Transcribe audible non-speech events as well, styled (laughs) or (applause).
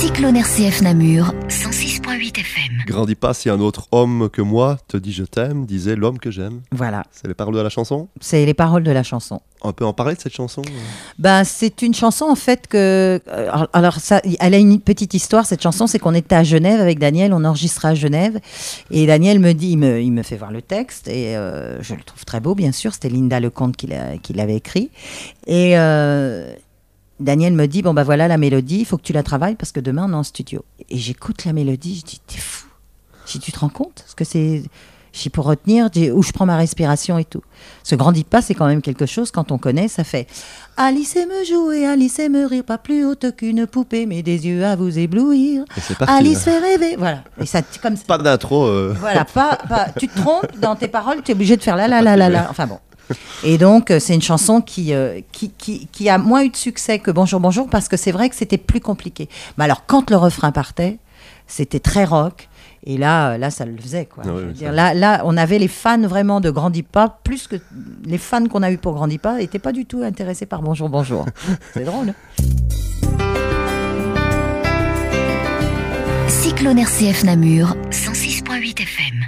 Cyclone RCF Namur, 106.8 FM. Grandis pas si un autre homme que moi te dit je t'aime, disait l'homme que j'aime. Voilà, C'est les paroles de la chanson? C'est les paroles de la chanson. On peut en parler de cette chanson? Ben, c'est une chanson en fait que. euh, Alors, ça, elle a une petite histoire cette chanson, c'est qu'on était à Genève avec Daniel, on enregistrait à Genève. Et Daniel me dit, il me, il me fait voir le texte, et euh, je le trouve très beau, bien sûr. C'était Linda Lecomte qui l'avait écrit. Et euh, Daniel me dit, bon, ben voilà la mélodie, il faut que tu la travailles parce que demain on est en studio. Et j'écoute la mélodie, je dis, t'es fou. Je dis, tu te rends compte Ce que c'est. Je pour retenir, où je prends ma respiration et tout. Ce grandit pas, c'est quand même quelque chose, quand on connaît, ça fait Alice aime jouer, Alice aime rire, pas plus haute qu'une poupée, mais des yeux à vous éblouir. Alice fait rêver. Voilà. Et ça, comme ça. Pas d'intro. euh. Voilà, pas, pas- tu te trompes dans tes paroles, tu es obligé de faire la la la la la. Enfin bon. Et donc, euh, c'est une chanson qui, euh, qui, qui, qui a moins eu de succès que Bonjour Bonjour parce que c'est vrai que c'était plus compliqué. Mais alors, quand le refrain partait, c'était très rock. Et là, euh, là, ça le faisait. Quoi. Ah oui, Je veux ça- dire, là, là, on avait les fans vraiment de Grandis pas, plus que les fans qu'on a eu pour Grandis pas, n'étaient pas du tout intéressés par Bonjour Bonjour. (laughs) c'est drôle. Cyclone RCF Namur, 106.8 FM.